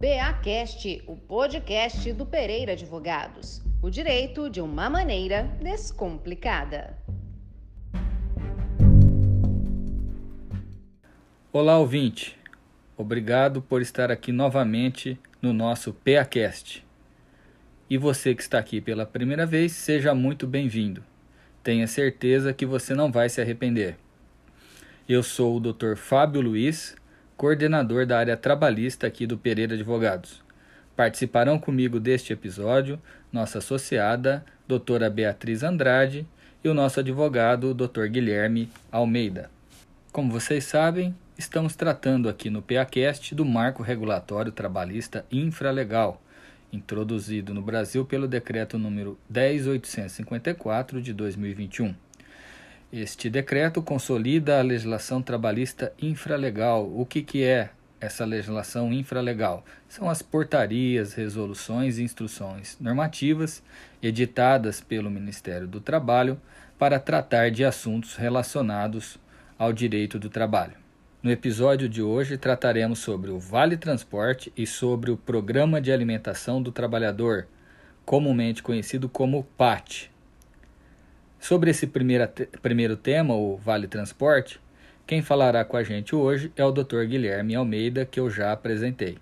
PAcast, o podcast do Pereira Advogados. O direito de uma maneira descomplicada. Olá, ouvinte. Obrigado por estar aqui novamente no nosso PAcast. E você que está aqui pela primeira vez, seja muito bem-vindo. Tenha certeza que você não vai se arrepender. Eu sou o Dr. Fábio Luiz, coordenador da área trabalhista aqui do Pereira Advogados. Participarão comigo deste episódio nossa associada, doutora Beatriz Andrade, e o nosso advogado, Dr. Guilherme Almeida. Como vocês sabem, estamos tratando aqui no PACast do Marco Regulatório Trabalhista Infralegal, introduzido no Brasil pelo Decreto número 10854 de 2021. Este decreto consolida a legislação trabalhista infralegal. O que, que é essa legislação infralegal? São as portarias, resoluções e instruções normativas editadas pelo Ministério do Trabalho para tratar de assuntos relacionados ao direito do trabalho. No episódio de hoje trataremos sobre o Vale Transporte e sobre o Programa de Alimentação do Trabalhador, comumente conhecido como PAT. Sobre esse primeira, primeiro tema, o Vale Transporte, quem falará com a gente hoje é o Dr. Guilherme Almeida, que eu já apresentei.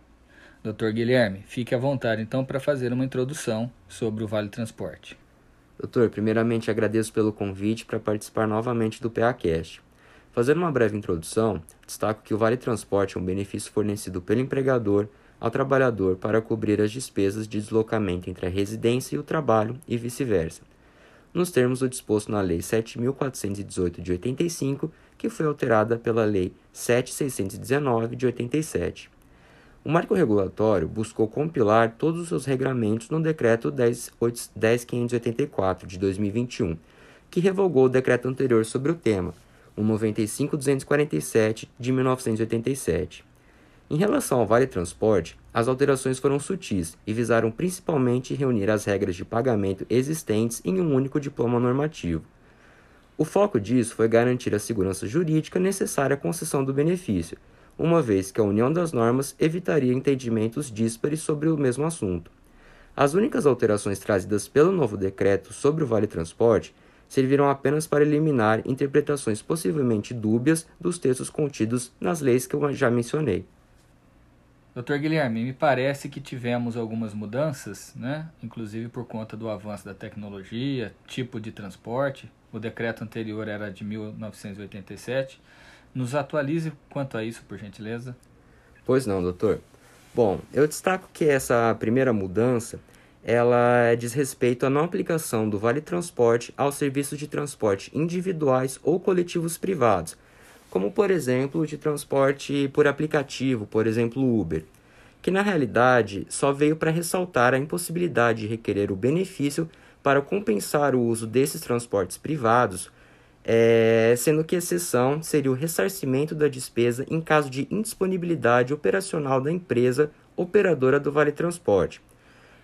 Dr. Guilherme, fique à vontade então para fazer uma introdução sobre o Vale Transporte. Doutor, primeiramente agradeço pelo convite para participar novamente do PACast. Fazendo uma breve introdução, destaco que o Vale Transporte é um benefício fornecido pelo empregador ao trabalhador para cobrir as despesas de deslocamento entre a residência e o trabalho e vice-versa nos termos do disposto na Lei 7.418 de 85, que foi alterada pela Lei 7.619 de 87. O marco regulatório buscou compilar todos os seus regramentos no Decreto 10.584 de 2021, que revogou o decreto anterior sobre o tema, o 95.247 de 1987. Em relação ao Vale Transporte, as alterações foram sutis e visaram principalmente reunir as regras de pagamento existentes em um único diploma normativo. O foco disso foi garantir a segurança jurídica necessária à concessão do benefício, uma vez que a união das normas evitaria entendimentos díspares sobre o mesmo assunto. As únicas alterações trazidas pelo novo decreto sobre o Vale Transporte serviram apenas para eliminar interpretações possivelmente dúbias dos textos contidos nas leis que eu já mencionei. Doutor Guilherme, me parece que tivemos algumas mudanças, né? inclusive por conta do avanço da tecnologia, tipo de transporte. O decreto anterior era de 1987. Nos atualize quanto a isso, por gentileza. Pois não, doutor. Bom, eu destaco que essa primeira mudança ela diz respeito à não aplicação do Vale Transporte aos serviços de transporte individuais ou coletivos privados, como por exemplo de transporte por aplicativo, por exemplo Uber, que na realidade só veio para ressaltar a impossibilidade de requerer o benefício para compensar o uso desses transportes privados, é, sendo que exceção seria o ressarcimento da despesa em caso de indisponibilidade operacional da empresa operadora do Vale Transporte.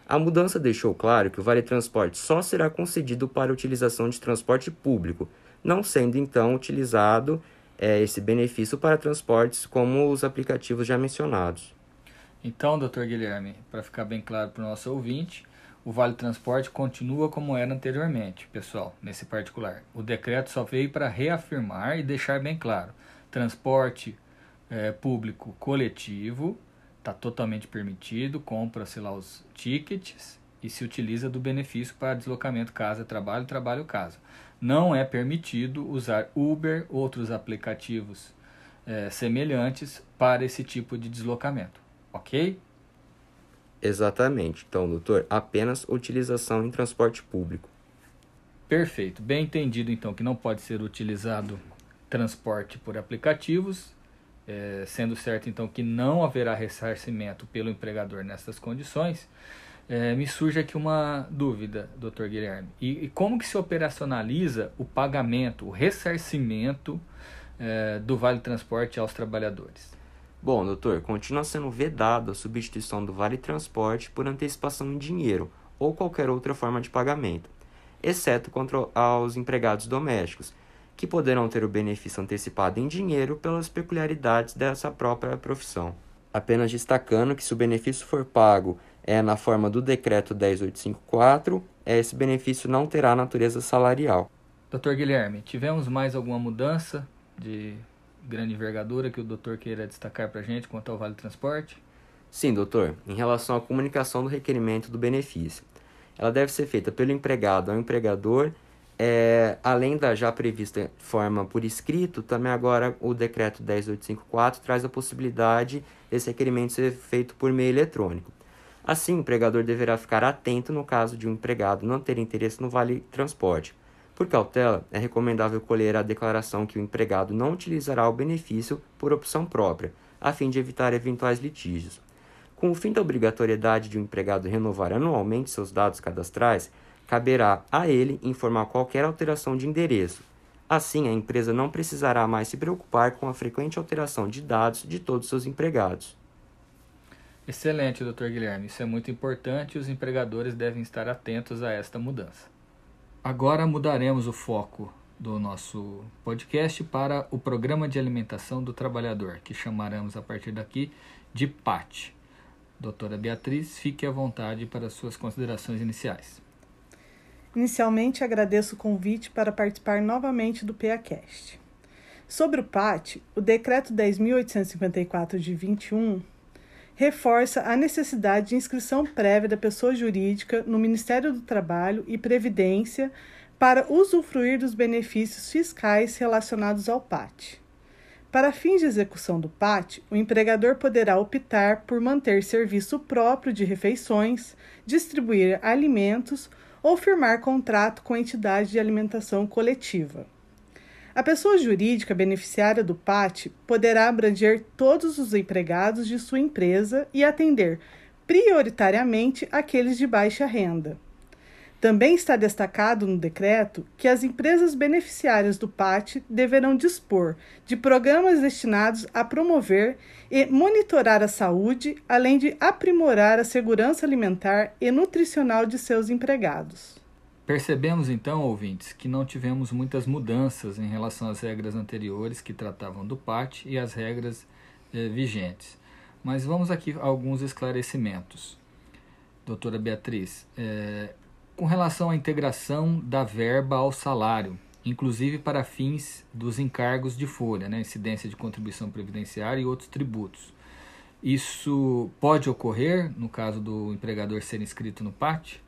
A mudança deixou claro que o Vale Transporte só será concedido para utilização de transporte público, não sendo então utilizado é, esse benefício para transportes como os aplicativos já mencionados. Então, doutor Guilherme, para ficar bem claro para o nosso ouvinte, o Vale Transporte continua como era anteriormente, pessoal, nesse particular. O decreto só veio para reafirmar e deixar bem claro: transporte é, público coletivo está totalmente permitido, compra-se lá os tickets e se utiliza do benefício para deslocamento casa-trabalho, trabalho-casa não é permitido usar Uber ou outros aplicativos é, semelhantes para esse tipo de deslocamento, ok? Exatamente. Então, doutor, apenas utilização em transporte público. Perfeito. Bem entendido, então, que não pode ser utilizado transporte por aplicativos, é, sendo certo, então, que não haverá ressarcimento pelo empregador nessas condições. É, me surge aqui uma dúvida, doutor Guilherme. E, e, como que se operacionaliza o pagamento, o ressarcimento é, do Vale Transporte aos trabalhadores? Bom, doutor, continua sendo vedado a substituição do Vale Transporte por antecipação em dinheiro ou qualquer outra forma de pagamento, exceto contra aos empregados domésticos, que poderão ter o benefício antecipado em dinheiro pelas peculiaridades dessa própria profissão. Apenas destacando que se o benefício for pago é na forma do decreto 10854, esse benefício não terá natureza salarial. Doutor Guilherme, tivemos mais alguma mudança de grande envergadura que o doutor queira destacar para a gente quanto ao Vale Transporte? Sim, doutor. Em relação à comunicação do requerimento do benefício, ela deve ser feita pelo empregado ao empregador, é, além da já prevista forma por escrito, também agora o decreto 10854 traz a possibilidade desse requerimento ser feito por meio eletrônico. Assim, o empregador deverá ficar atento no caso de um empregado não ter interesse no Vale Transporte por cautela, é recomendável colher a declaração que o empregado não utilizará o benefício por opção própria, a fim de evitar eventuais litígios. Com o fim da obrigatoriedade de um empregado renovar anualmente seus dados cadastrais, caberá a ele informar qualquer alteração de endereço. Assim, a empresa não precisará mais se preocupar com a frequente alteração de dados de todos seus empregados. Excelente, Dr. Guilherme. Isso é muito importante e os empregadores devem estar atentos a esta mudança. Agora mudaremos o foco do nosso podcast para o Programa de Alimentação do Trabalhador, que chamaremos a partir daqui de PAT. Doutora Beatriz, fique à vontade para suas considerações iniciais. Inicialmente, agradeço o convite para participar novamente do PACast. Sobre o PAT, o Decreto 10.854 de 21 reforça a necessidade de inscrição prévia da pessoa jurídica no Ministério do Trabalho e Previdência para usufruir dos benefícios fiscais relacionados ao PAT. Para fins de execução do PAT, o empregador poderá optar por manter serviço próprio de refeições, distribuir alimentos ou firmar contrato com entidade de alimentação coletiva. A pessoa jurídica beneficiária do PAT poderá abranger todos os empregados de sua empresa e atender prioritariamente aqueles de baixa renda. Também está destacado no decreto que as empresas beneficiárias do PAT deverão dispor de programas destinados a promover e monitorar a saúde, além de aprimorar a segurança alimentar e nutricional de seus empregados. Percebemos então, ouvintes, que não tivemos muitas mudanças em relação às regras anteriores que tratavam do PAT e as regras eh, vigentes. Mas vamos aqui a alguns esclarecimentos. Doutora Beatriz, eh, com relação à integração da verba ao salário, inclusive para fins dos encargos de folha, né, incidência de contribuição previdenciária e outros tributos. Isso pode ocorrer no caso do empregador ser inscrito no PAT?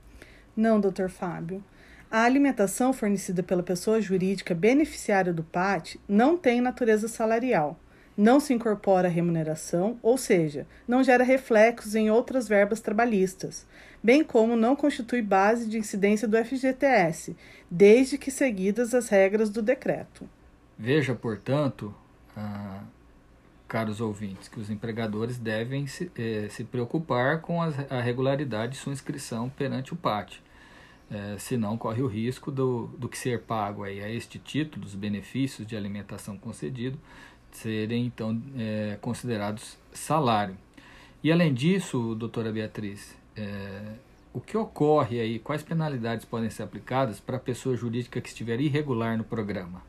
Não, doutor Fábio. A alimentação fornecida pela pessoa jurídica beneficiária do PAT não tem natureza salarial, não se incorpora à remuneração, ou seja, não gera reflexos em outras verbas trabalhistas, bem como não constitui base de incidência do FGTS, desde que seguidas as regras do decreto. Veja, portanto, ah, caros ouvintes, que os empregadores devem se, eh, se preocupar com a, a regularidade de sua inscrição perante o PAT é, senão corre o risco do, do que ser pago aí a este título, dos benefícios de alimentação concedido, serem então é, considerados salário. E além disso, doutora Beatriz, é, o que ocorre aí, quais penalidades podem ser aplicadas para a pessoa jurídica que estiver irregular no programa?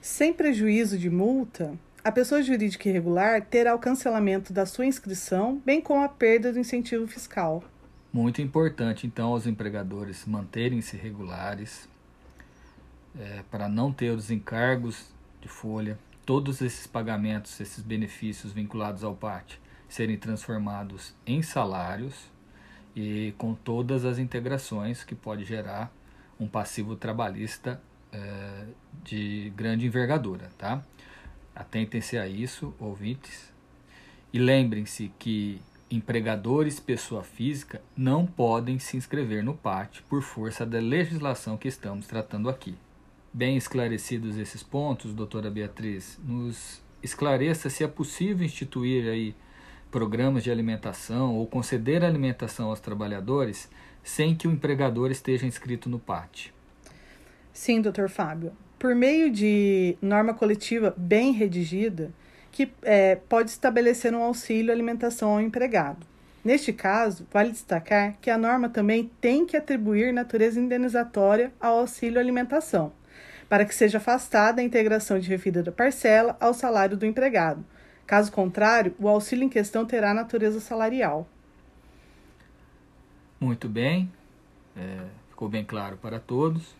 Sem prejuízo de multa, a pessoa jurídica irregular terá o cancelamento da sua inscrição, bem como a perda do incentivo fiscal. Muito importante, então, aos empregadores manterem-se regulares é, para não ter os encargos de folha, todos esses pagamentos, esses benefícios vinculados ao PAT serem transformados em salários e com todas as integrações que pode gerar um passivo trabalhista é, de grande envergadura, tá? Atentem-se a isso, ouvintes, e lembrem-se que empregadores pessoa física não podem se inscrever no PAT por força da legislação que estamos tratando aqui. Bem esclarecidos esses pontos, doutora Beatriz, nos esclareça se é possível instituir aí programas de alimentação ou conceder alimentação aos trabalhadores sem que o empregador esteja inscrito no PAT. Sim, doutor Fábio. Por meio de norma coletiva bem redigida, que é, pode estabelecer um auxílio alimentação ao empregado. Neste caso, vale destacar que a norma também tem que atribuir natureza indenizatória ao auxílio alimentação, para que seja afastada a integração de referida da parcela ao salário do empregado, Caso contrário, o auxílio em questão terá natureza salarial. Muito bem, é, ficou bem claro para todos.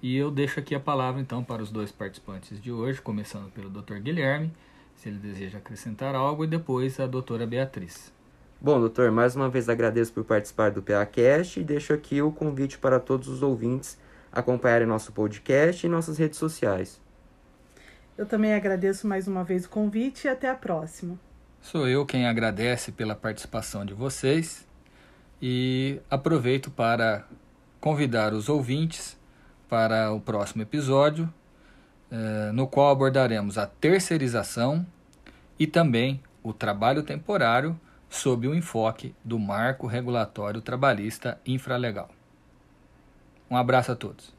E eu deixo aqui a palavra então para os dois participantes de hoje, começando pelo Dr. Guilherme, se ele deseja acrescentar algo, e depois a doutora Beatriz. Bom, doutor, mais uma vez agradeço por participar do PACast e deixo aqui o convite para todos os ouvintes acompanharem nosso podcast e nossas redes sociais. Eu também agradeço mais uma vez o convite e até a próxima. Sou eu quem agradece pela participação de vocês e aproveito para convidar os ouvintes para o próximo episódio, eh, no qual abordaremos a terceirização e também o trabalho temporário sob o enfoque do Marco Regulatório Trabalhista Infralegal. Um abraço a todos.